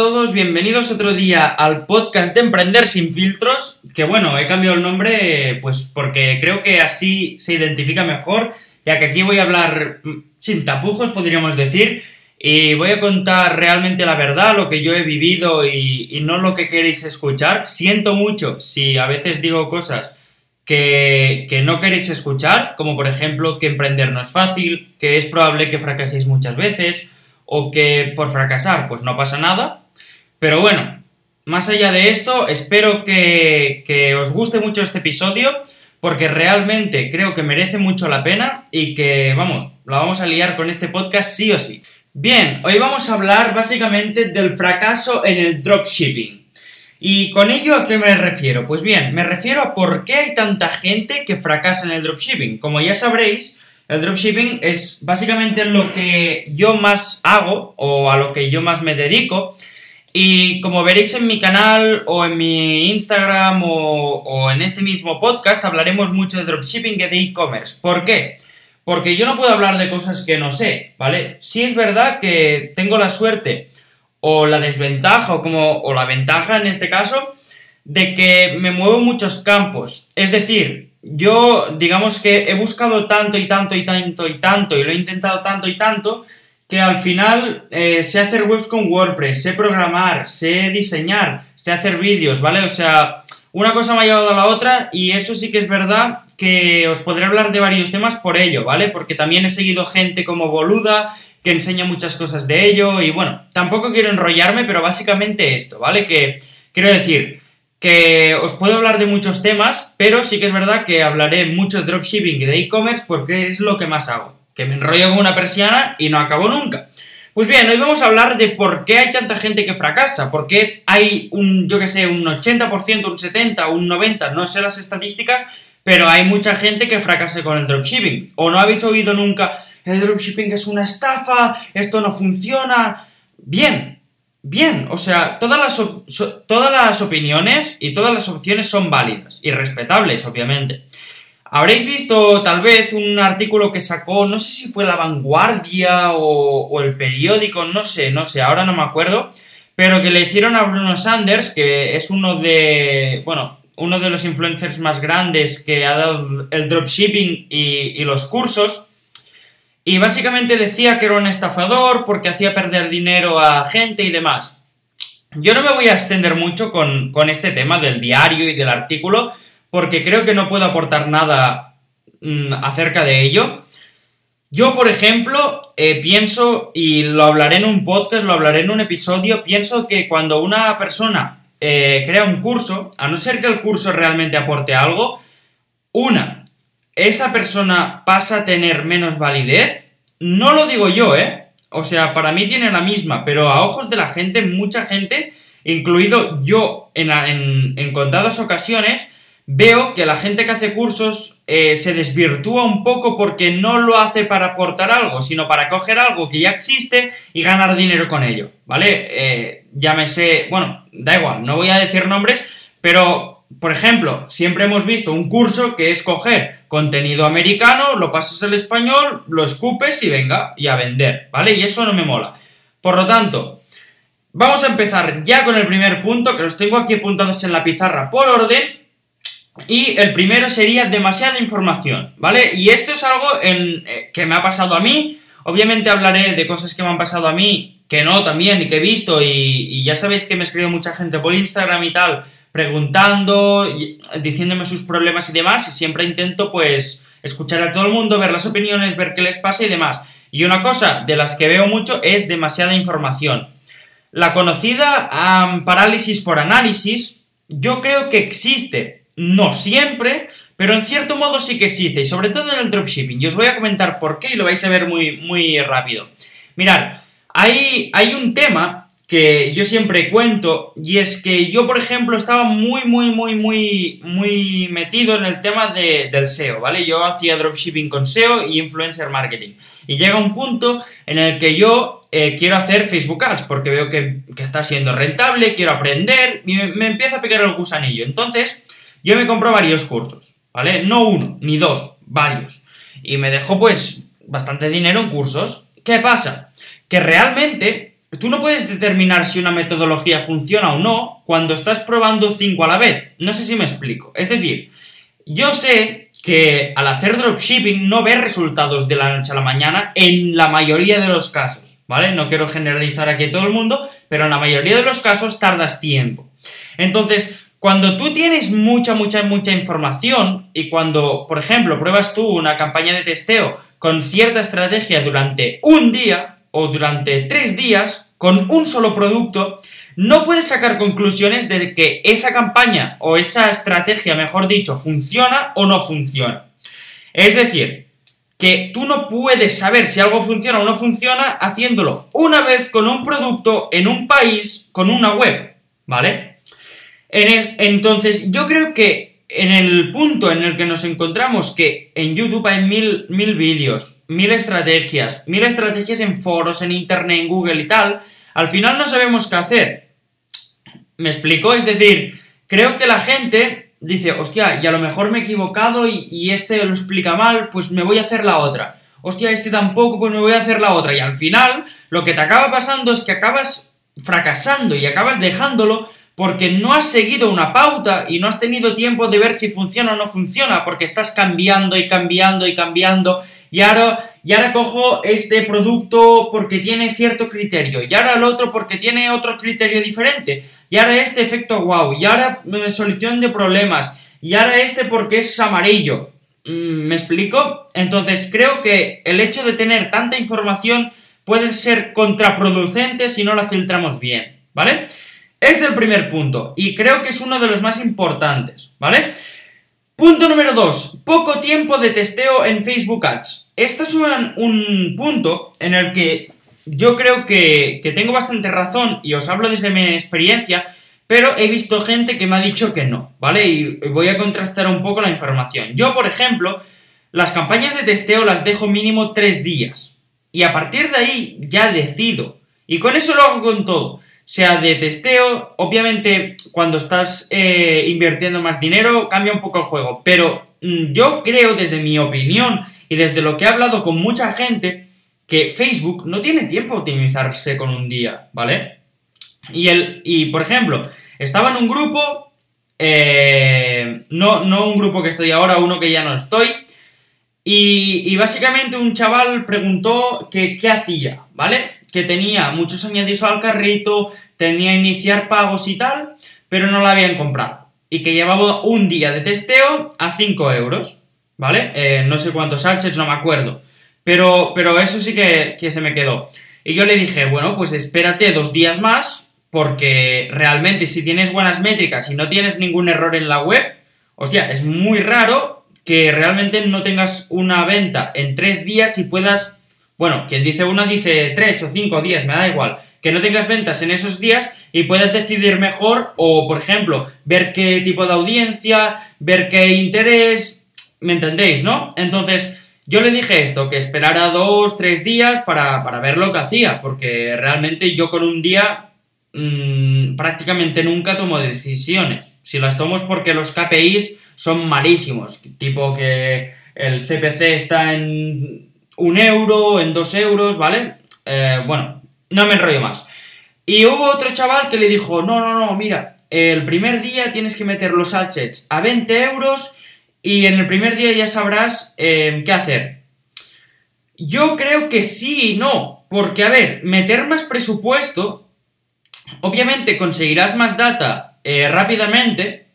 todos, bienvenidos otro día al podcast de Emprender sin filtros, que bueno, he cambiado el nombre pues porque creo que así se identifica mejor, ya que aquí voy a hablar mm, sin tapujos, podríamos decir, y voy a contar realmente la verdad, lo que yo he vivido y, no lo que queréis escuchar. Siento mucho si a veces digo cosas que, que no queréis escuchar, como por ejemplo que emprender no es fácil, que es probable que fracaséis muchas veces, o que por fracasar pues no pasa nada. Pero bueno, más allá de esto, espero que, que os guste mucho este episodio porque realmente creo que merece mucho la pena y que, vamos, la vamos a liar con este podcast sí o sí. Bien, hoy vamos a hablar básicamente del fracaso en el dropshipping. ¿Y con ello a qué me refiero? Pues bien, me refiero a por qué hay tanta gente que fracasa en el dropshipping. Como ya sabréis, el dropshipping es básicamente lo que yo más hago o a lo que yo más me dedico. Y como veréis en mi canal o en mi Instagram o, en este mismo podcast hablaremos mucho de dropshipping y de e-commerce. ¿Por qué? Porque yo no puedo hablar de cosas que no sé, ¿vale? Sí es verdad que tengo la suerte o la desventaja o, como, o la ventaja en este caso de que me muevo en muchos campos. Es decir, yo, digamos que he buscado tanto y tanto y tanto y tanto y lo he intentado tanto y tanto que al final eh, sé hacer webs con WordPress, sé programar, sé diseñar, sé hacer vídeos, ¿vale? O sea, una cosa me ha llevado a la otra y eso sí que es verdad que os podré hablar de varios temas por ello, ¿vale? Porque también he seguido gente como Boluda que enseña muchas cosas de ello y bueno, tampoco quiero enrollarme, pero básicamente esto, ¿vale? Que quiero decir, que os puedo hablar de muchos temas, pero sí que es verdad que hablaré mucho de dropshipping y de e-commerce porque es lo que más hago, que me enrollo con una persiana y no acabo nunca. Pues bien, hoy vamos a hablar de por qué hay tanta gente que fracasa, por qué hay un, yo que sé, un 80%, un 70%, un 90%, no sé las estadísticas, pero hay mucha gente que fracasa con el dropshipping. ¿O no habéis oído nunca, el dropshipping es una estafa, esto no funciona? Bien, bien, o sea, todas las, todas las opiniones y todas las opciones son válidas y respetables, obviamente. Habréis visto tal vez un artículo que sacó, no sé si fue La Vanguardia o, el periódico, no sé, no sé, ahora no me acuerdo, pero que le hicieron a Bruno Sanders, que es uno de, bueno, uno de los influencers más grandes que ha dado el dropshipping y, y los cursos, y básicamente decía que era un estafador porque hacía perder dinero a gente y demás. Yo no me voy a extender mucho con, este tema del diario y del artículo porque creo que no puedo aportar nada mm, acerca de ello. Yo, por ejemplo, eh, pienso, y lo hablaré en un podcast, lo hablaré en un episodio, pienso que cuando una persona eh, crea un curso, a no ser que el curso realmente aporte algo, una, esa persona pasa a tener menos validez, no lo digo yo, ¿eh? O sea, para mí tiene la misma, pero a ojos de la gente, mucha gente, incluido yo en, contadas ocasiones, veo que la gente que hace cursos eh, se desvirtúa un poco porque no lo hace para aportar algo, sino para coger algo que ya existe y ganar dinero con ello, ¿vale? Eh, llámese, bueno, da igual, no voy a decir nombres, pero por ejemplo, siempre hemos visto un curso que es coger contenido americano, lo pasas al español, lo escupes y venga, y a vender, ¿vale? Y eso no me mola. Por lo tanto, vamos a empezar ya con el primer punto, que los tengo aquí apuntados en la pizarra por orden. Y el primero sería demasiada información, ¿vale? Y esto es algo en, eh, que me ha pasado a mí. Obviamente hablaré de cosas que me han pasado a mí, que no también, y que he visto, y, y ya sabéis que me escribe mucha gente por Instagram y tal preguntando, diciéndome sus problemas y demás, y siempre intento pues escuchar a todo el mundo, ver las opiniones, ver qué les pasa y demás. Y una cosa de las que veo mucho es demasiada información. La conocida parálisis por análisis, yo creo que existe, no siempre, pero en cierto modo sí que existe, y sobre todo en el dropshipping. Y os voy a comentar por qué y lo vais a ver muy, muy rápido. Mirad, hay, hay un tema que yo siempre cuento, y es que yo, por ejemplo, estaba muy, muy, muy, muy, muy metido en el tema del SEO, ¿vale? Yo hacía dropshipping con SEO y influencer marketing. Y llega un punto en el que yo eh, quiero hacer Facebook Ads, porque veo que, está siendo rentable, quiero aprender, y me, me empieza a pegar el gusanillo. Entonces, yo me compro varios cursos, ¿vale? No uno, ni dos, varios. Y me dejo, pues, bastante dinero en cursos. ¿Qué pasa? Que realmente tú no puedes determinar si una metodología funciona o no cuando estás probando cinco a la vez. No sé si me explico. Es decir, yo sé que al hacer dropshipping no ves resultados de la noche a la mañana en la mayoría de los casos, ¿vale? No quiero generalizar aquí a todo el mundo, pero en la mayoría de los casos tardas tiempo. Entonces, cuando tú tienes mucha, mucha, mucha información y cuando, por ejemplo, pruebas tú una campaña de testeo con cierta estrategia durante un día o durante tres días con un solo producto, no puedes sacar conclusiones de que esa campaña o esa estrategia, mejor dicho, funciona o no funciona. Es decir, que tú no puedes saber si algo funciona o no funciona haciéndolo una vez con un producto en un país con una web, ¿vale? Entonces, yo creo que en el punto en el que nos encontramos, que en YouTube hay mil, mil vídeos, mil estrategias, mil estrategias en foros, en Internet, en Google y tal, al final no sabemos qué hacer. ¿Me explico? Es decir, creo que la gente dice, hostia, y a lo mejor me he equivocado y, este lo explica mal, pues me voy a hacer la otra. Hostia, este tampoco, pues me voy a hacer la otra. Y al final, lo que te acaba pasando es que acabas fracasando y acabas dejándolo porque no has seguido una pauta y no has tenido tiempo de ver si funciona o no funciona, porque estás cambiando y cambiando y cambiando y ahora, y ahora cojo este producto porque tiene cierto criterio, y ahora el otro porque tiene otro criterio diferente, y ahora este efecto wow, y ahora solución de problemas, y ahora este porque es amarillo. Mm, ¿Me explico? Entonces creo que el hecho de tener tanta información puede ser contraproducente si no la filtramos bien, ¿vale? Este es el primer punto, y creo que es uno de los más importantes, ¿vale? Punto número 2. Poco tiempo de testeo en Facebook Ads. Esto es un, punto en el que yo creo que, tengo bastante razón y os hablo desde mi experiencia, pero he visto gente que me ha dicho que no, ¿vale? Y voy a contrastar un poco la información. Yo, por ejemplo, las campañas de testeo las dejo mínimo 3 días. Y a partir de ahí ya decido. Y con eso lo hago con todo sea de testeo. Obviamente, cuando estás eh, invirtiendo más dinero, cambia un poco el juego. Pero mm, yo creo, desde mi opinión y desde lo que he hablado con mucha gente, que Facebook no tiene tiempo a optimizarse con un día, ¿vale? Y, el, y por ejemplo, estaba en un grupo, eh, no, no un grupo que estoy ahora, uno que ya no estoy, y, y básicamente un chaval preguntó que qué hacía, ¿vale? Que tenía muchos añadidos al carrito, tenía iniciar pagos y tal, pero no la habían comprado. Y que llevaba un día de testeo a 5 euros, ¿vale? Eh, no sé cuántos sachets, no me acuerdo. Pero, pero eso sí que, que se me quedó. Y yo le dije, bueno, pues espérate dos días más, porque realmente si tienes buenas métricas y no tienes ningún error en la web, hostia, es muy raro que realmente no tengas una venta en tres días y puedas bueno, quien dice una dice tres o cinco o diez, me da igual. Que no tengas ventas en esos días y puedas decidir mejor o, por ejemplo, ver qué tipo de audiencia, ver qué interés, ¿me entendéis, no? Entonces, yo le dije esto, que esperara dos, tres días para, ver lo que hacía, porque realmente yo con un día mmm, prácticamente nunca tomo decisiones. Si las tomo es porque los KPIs son malísimos, tipo que el CPC está en un euro, en dos euros, ¿vale? Eh, bueno, no me enrollo más. Y hubo otro chaval que le dijo, no, no, no, mira, el primer día tienes que meter los sachets a 20 euros y en el primer día ya sabrás eh, qué hacer. Yo creo que sí y no, porque a ver, meter más presupuesto, obviamente conseguirás más data eh, rápidamente,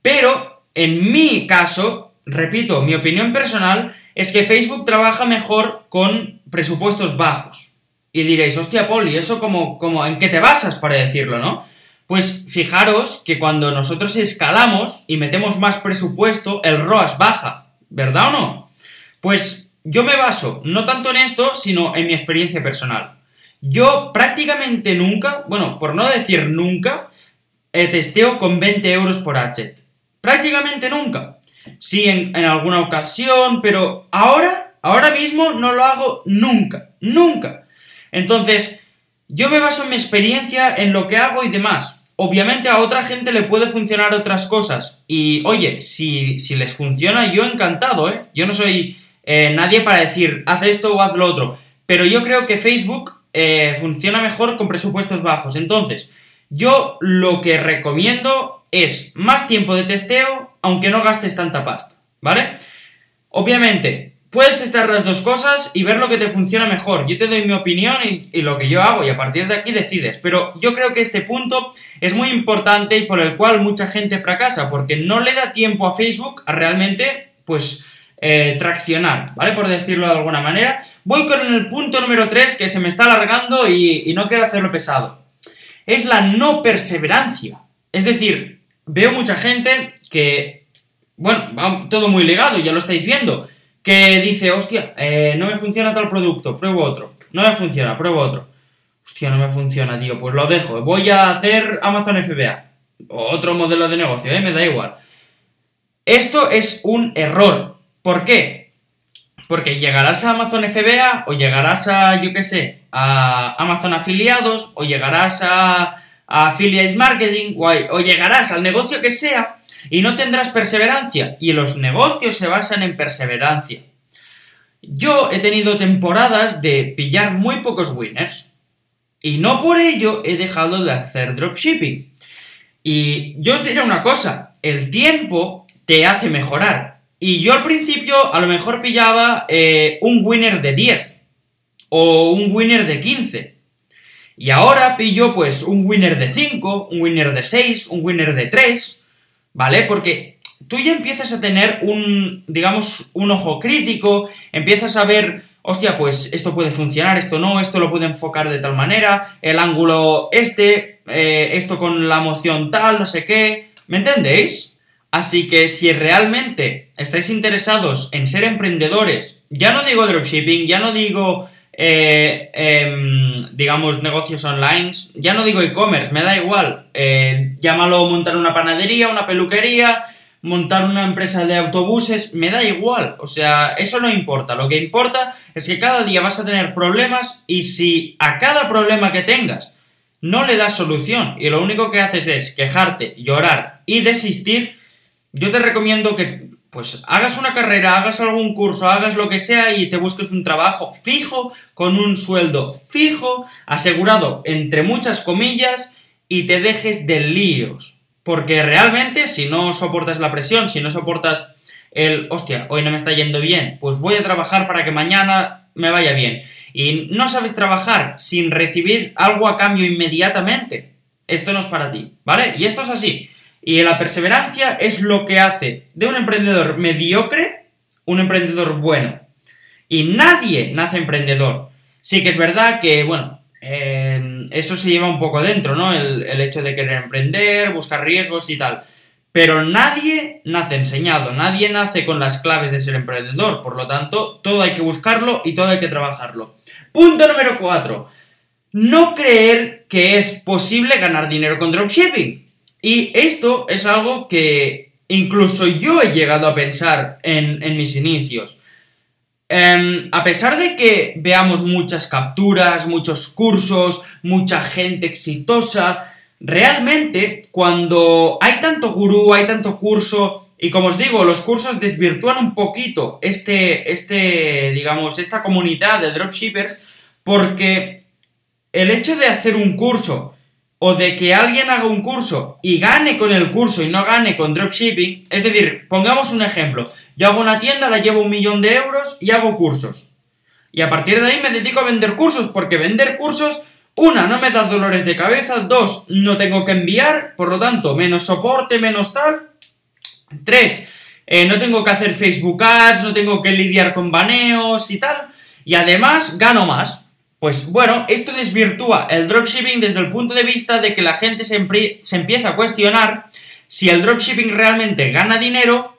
pero en mi caso, repito, mi opinión personal, es que Facebook trabaja mejor con presupuestos bajos. Y diréis, hostia, Paul, ¿y eso como, como en qué te basas para decirlo, no? Pues fijaros que cuando nosotros escalamos y metemos más presupuesto, el ROAS baja, ¿verdad o no? Pues yo me baso no tanto en esto, sino en mi experiencia personal. Yo prácticamente nunca, bueno, por no decir nunca, eh, testeo con 20 euros por hatchet. Prácticamente nunca. Sí, en, alguna ocasión, pero ahora, ahora mismo no lo hago nunca, nunca. Entonces, yo me baso en mi experiencia, en lo que hago y demás. Obviamente a otra gente le puede funcionar otras cosas. Y oye, si, si les funciona, yo encantado, ¿eh? Yo no soy eh, nadie para decir, haz esto o haz lo otro. Pero yo creo que Facebook eh, funciona mejor con presupuestos bajos. Entonces, yo lo que recomiendo es más tiempo de testeo, aunque no gastes tanta pasta, ¿vale? Obviamente, puedes testar las dos cosas y ver lo que te funciona mejor. Yo te doy mi opinión y, lo que yo hago y a partir de aquí decides. Pero yo creo que este punto es muy importante y por el cual mucha gente fracasa, porque no le da tiempo a Facebook a realmente, pues, eh, traccionar, ¿vale? Por decirlo de alguna manera. Voy con el punto número 3 que se me está alargando y, y no quiero hacerlo pesado. Es la no perseverancia. Es decir, veo mucha gente que, bueno, todo muy ligado, ya lo estáis viendo que dice, hostia, eh, no me funciona tal producto, pruebo otro. No me funciona, pruebo otro. Hostia, no me funciona, tío, pues lo dejo. Voy a hacer Amazon FBA. Otro modelo de negocio, ¿eh? Me da igual. Esto es un error. ¿Por qué? Porque llegarás a Amazon FBA o llegarás a, yo qué sé, a Amazon afiliados o llegarás a, affiliate marketing o llegarás al negocio que sea y no tendrás perseverancia. Y los negocios se basan en perseverancia. Yo he tenido temporadas de pillar muy pocos winners. Y no por ello he dejado de hacer dropshipping. Y yo os diré una cosa, el tiempo te hace mejorar. Y yo al principio a lo mejor pillaba eh, un winner de 10 o un winner de 15. Y ahora pillo pues un winner de 5, un winner de 6, un winner de 3. ¿vale? Porque tú ya empiezas a tener un, digamos, un ojo crítico, empiezas a ver, hostia, pues esto puede funcionar, esto no, esto lo puede enfocar de tal manera, el ángulo este, eh, esto con la moción tal, no sé qué, ¿me entendéis? Así que si realmente estáis interesados en ser emprendedores, ya no digo dropshipping, ya no digo eh, em, digamos, negocios online, ya no digo e-commerce, me da igual, eh, llámalo montar una panadería, una peluquería, montar una empresa de autobuses, me da igual, o sea, eso no importa, lo que importa es que cada día vas a tener problemas y si a cada problema que tengas no le das solución y lo único que haces es quejarte, llorar y desistir, yo te recomiendo que pues hagas una carrera, hagas algún curso, hagas lo que sea y te busques un trabajo fijo, con un sueldo fijo, asegurado entre muchas comillas, y te dejes de líos. Porque realmente, si no soportas la presión, si no soportas el, hostia, hoy no me está yendo bien, pues voy a trabajar para que mañana me vaya bien. Y no sabes trabajar sin recibir algo a cambio inmediatamente. Esto no es para ti, ¿vale? Y esto es así. Y la perseverancia es lo que hace de un emprendedor mediocre un emprendedor bueno. Y nadie nace emprendedor. Sí que es verdad que, bueno, eh, eso se lleva un poco dentro, ¿no? El, el hecho de querer emprender, buscar riesgos y tal. Pero nadie nace enseñado, nadie nace con las claves de ser emprendedor. Por lo tanto, todo hay que buscarlo y todo hay que trabajarlo. Punto número 4. No creer que es posible ganar dinero con dropshipping. Y esto es algo que incluso yo he llegado a pensar en, mis inicios. Em, a pesar de que veamos muchas capturas, muchos cursos, mucha gente exitosa, realmente cuando hay tanto gurú, hay tanto curso, y como os digo, los cursos desvirtúan un poquito este, este, digamos, esta comunidad de dropshippers, porque el hecho de hacer un curso o de que alguien haga un curso y gane con el curso y no gane con dropshipping, es decir, pongamos un ejemplo, yo hago una tienda, la llevo un millón de euros y hago cursos. Y a partir de ahí me dedico a vender cursos, porque vender cursos, una, no me da dolores de cabeza, dos, no tengo que enviar, por lo tanto, menos soporte, menos tal. Tres, eh, no tengo que hacer Facebook Ads, no tengo que lidiar con baneos y tal. Y además gano más, pues bueno, esto desvirtúa el dropshipping desde el punto de vista de que la gente se, empieza a cuestionar si el dropshipping realmente gana dinero,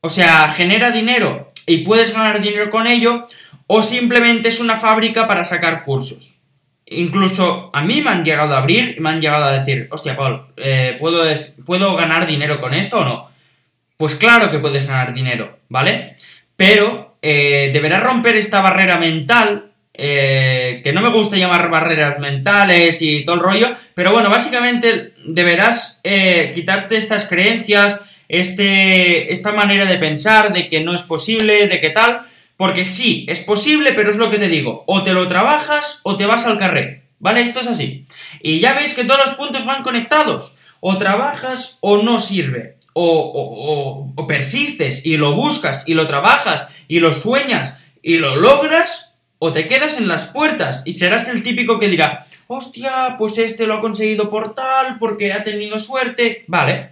o sea, genera dinero y puedes ganar dinero con ello, o simplemente es una fábrica para sacar cursos. Incluso a mí me han llegado a abrir y me han llegado a decir, hostia, Paul, eh, ¿puedo, ¿puedo ganar dinero con esto o no? Pues claro que puedes ganar dinero, ¿vale? Pero eh, deberás romper esta barrera mental eh, que no me gusta llamar barreras mentales y todo el rollo, pero bueno, básicamente deberás eh, quitarte estas creencias, este, esta manera de pensar de que no es posible, de que tal, Porque sí, es posible, pero es lo que te digo. O te lo trabajas o te vas al carré. ¿Vale? Esto es así. Y ya veis que todos los puntos van conectados. O trabajas o no sirve. O, o, persistes y lo buscas y lo trabajas y lo sueñas y lo logras. O te quedas en las puertas y serás el típico que dirá, hostia, pues este lo ha conseguido por tal, porque ha tenido suerte. Vale,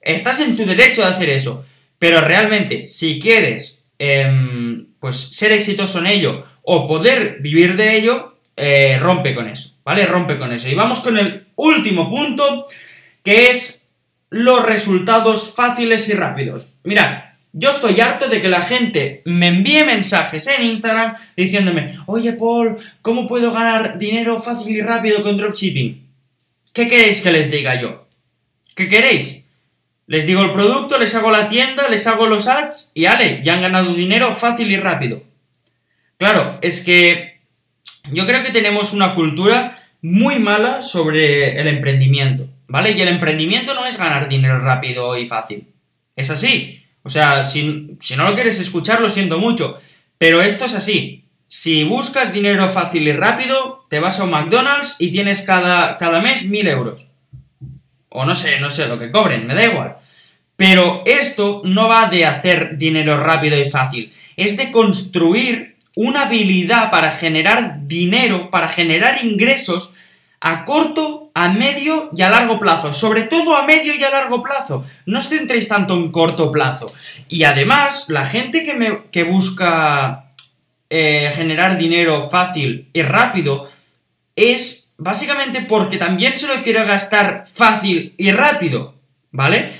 estás en tu derecho de hacer eso. Pero realmente, si quieres Em, pues ser exitoso en ello o poder vivir de ello, eh, rompe con eso, ¿vale? Rompe con eso. Y vamos con el último punto, que es los resultados fáciles y rápidos. Mirad, yo estoy harto de que la gente me envíe mensajes en Instagram diciéndome, oye Paul, ¿cómo puedo ganar dinero fácil y rápido con dropshipping? ¿Qué queréis que les diga yo? ¿Qué queréis? Les digo el producto, les hago la tienda, les hago los ads y ale, ya han ganado dinero fácil y rápido. Claro, es que yo creo que tenemos una cultura muy mala sobre el emprendimiento, ¿vale? Y el emprendimiento no es ganar dinero rápido y fácil. Es así. O sea, si, no lo quieres escuchar, lo siento mucho. Pero esto es así. Si buscas dinero fácil y rápido, te vas a un McDonald's y tienes cada, cada mes mil euros. O no sé, no sé lo que cobren, me da igual. Pero esto no va de hacer dinero rápido y fácil, es de construir una habilidad para generar dinero, para generar ingresos a corto, a medio y a largo plazo. Sobre todo a medio y a largo plazo. No os centréis tanto en corto plazo. Y además, la gente que, me, que busca eh, generar dinero fácil y rápido es básicamente porque también se lo quiero gastar fácil y rápido, ¿vale?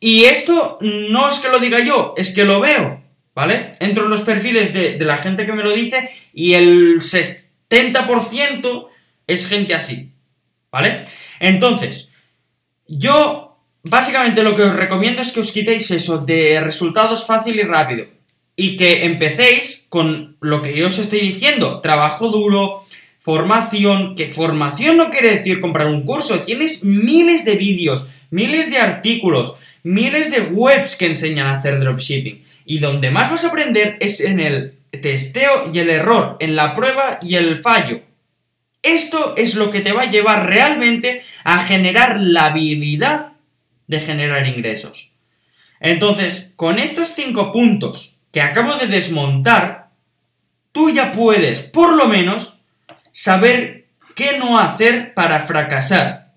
Y esto no es que lo diga yo, es que lo veo, ¿vale? Entro en los perfiles de, la gente que me lo dice y el 70% es gente así, ¿vale? Entonces, yo básicamente lo que os recomiendo es que os quitéis eso de resultados fácil y rápido y que empecéis con lo que yo os estoy diciendo, trabajo duro, Formación, que formación no quiere decir comprar un curso, tienes miles de vídeos, miles de artículos, miles de webs que enseñan a hacer dropshipping. Y donde más vas a aprender es en el testeo y el error, en la prueba y el fallo. Esto es lo que te va a llevar realmente a generar la habilidad de generar ingresos. Entonces, con estos cinco puntos que acabo de desmontar, tú ya puedes, por lo menos, saber qué no hacer para fracasar.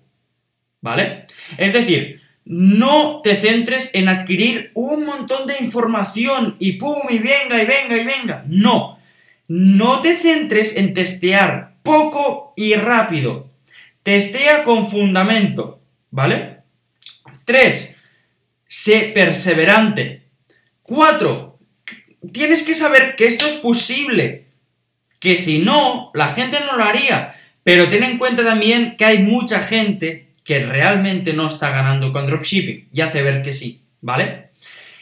¿Vale? Es decir, no te centres en adquirir un montón de información y pum, y venga, y venga, y venga. No. No te centres en testear poco y rápido. Testea con fundamento. ¿Vale? 3. Sé perseverante. 4. Tienes que saber que esto es posible que si no, la gente no lo haría. Pero ten en cuenta también que hay mucha gente que realmente no está ganando con dropshipping y hace ver que sí, ¿vale?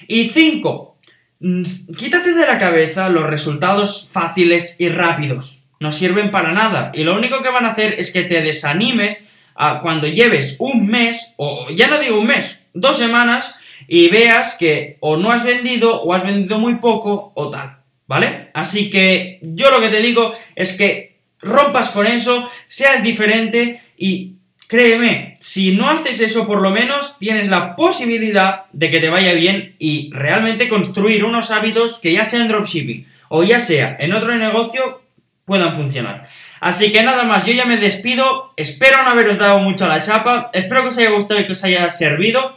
Y 5. Mm, quítate de la cabeza los resultados fáciles y rápidos. No sirven para nada. Y lo único que van a hacer es que te desanimes a cuando lleves un mes, o ya no digo un mes, dos semanas, y veas que o no has vendido, o has vendido muy poco, o tal. ¿vale? Así que yo lo que te digo es que rompas con eso, seas diferente y créeme, si no haces eso por lo menos tienes la posibilidad de que te vaya bien y realmente construir unos hábitos que ya sea en dropshipping o ya sea en otro negocio puedan funcionar. Así que nada más, yo ya me despido, espero no haberos dado mucho la chapa, espero que os haya gustado y que os haya servido.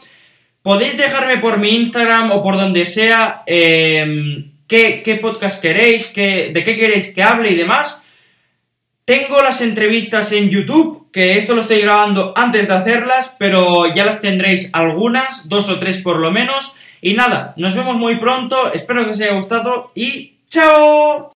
Podéis dejarme por mi Instagram o por donde sea eh, qué, podcast queréis, de qué queréis que hable y demás. Tengo las entrevistas en YouTube, que esto lo estoy grabando antes de hacerlas, pero ya las tendréis algunas, dos o tres por lo menos. Y nada, nos vemos muy pronto, espero que os haya gustado y ¡chao!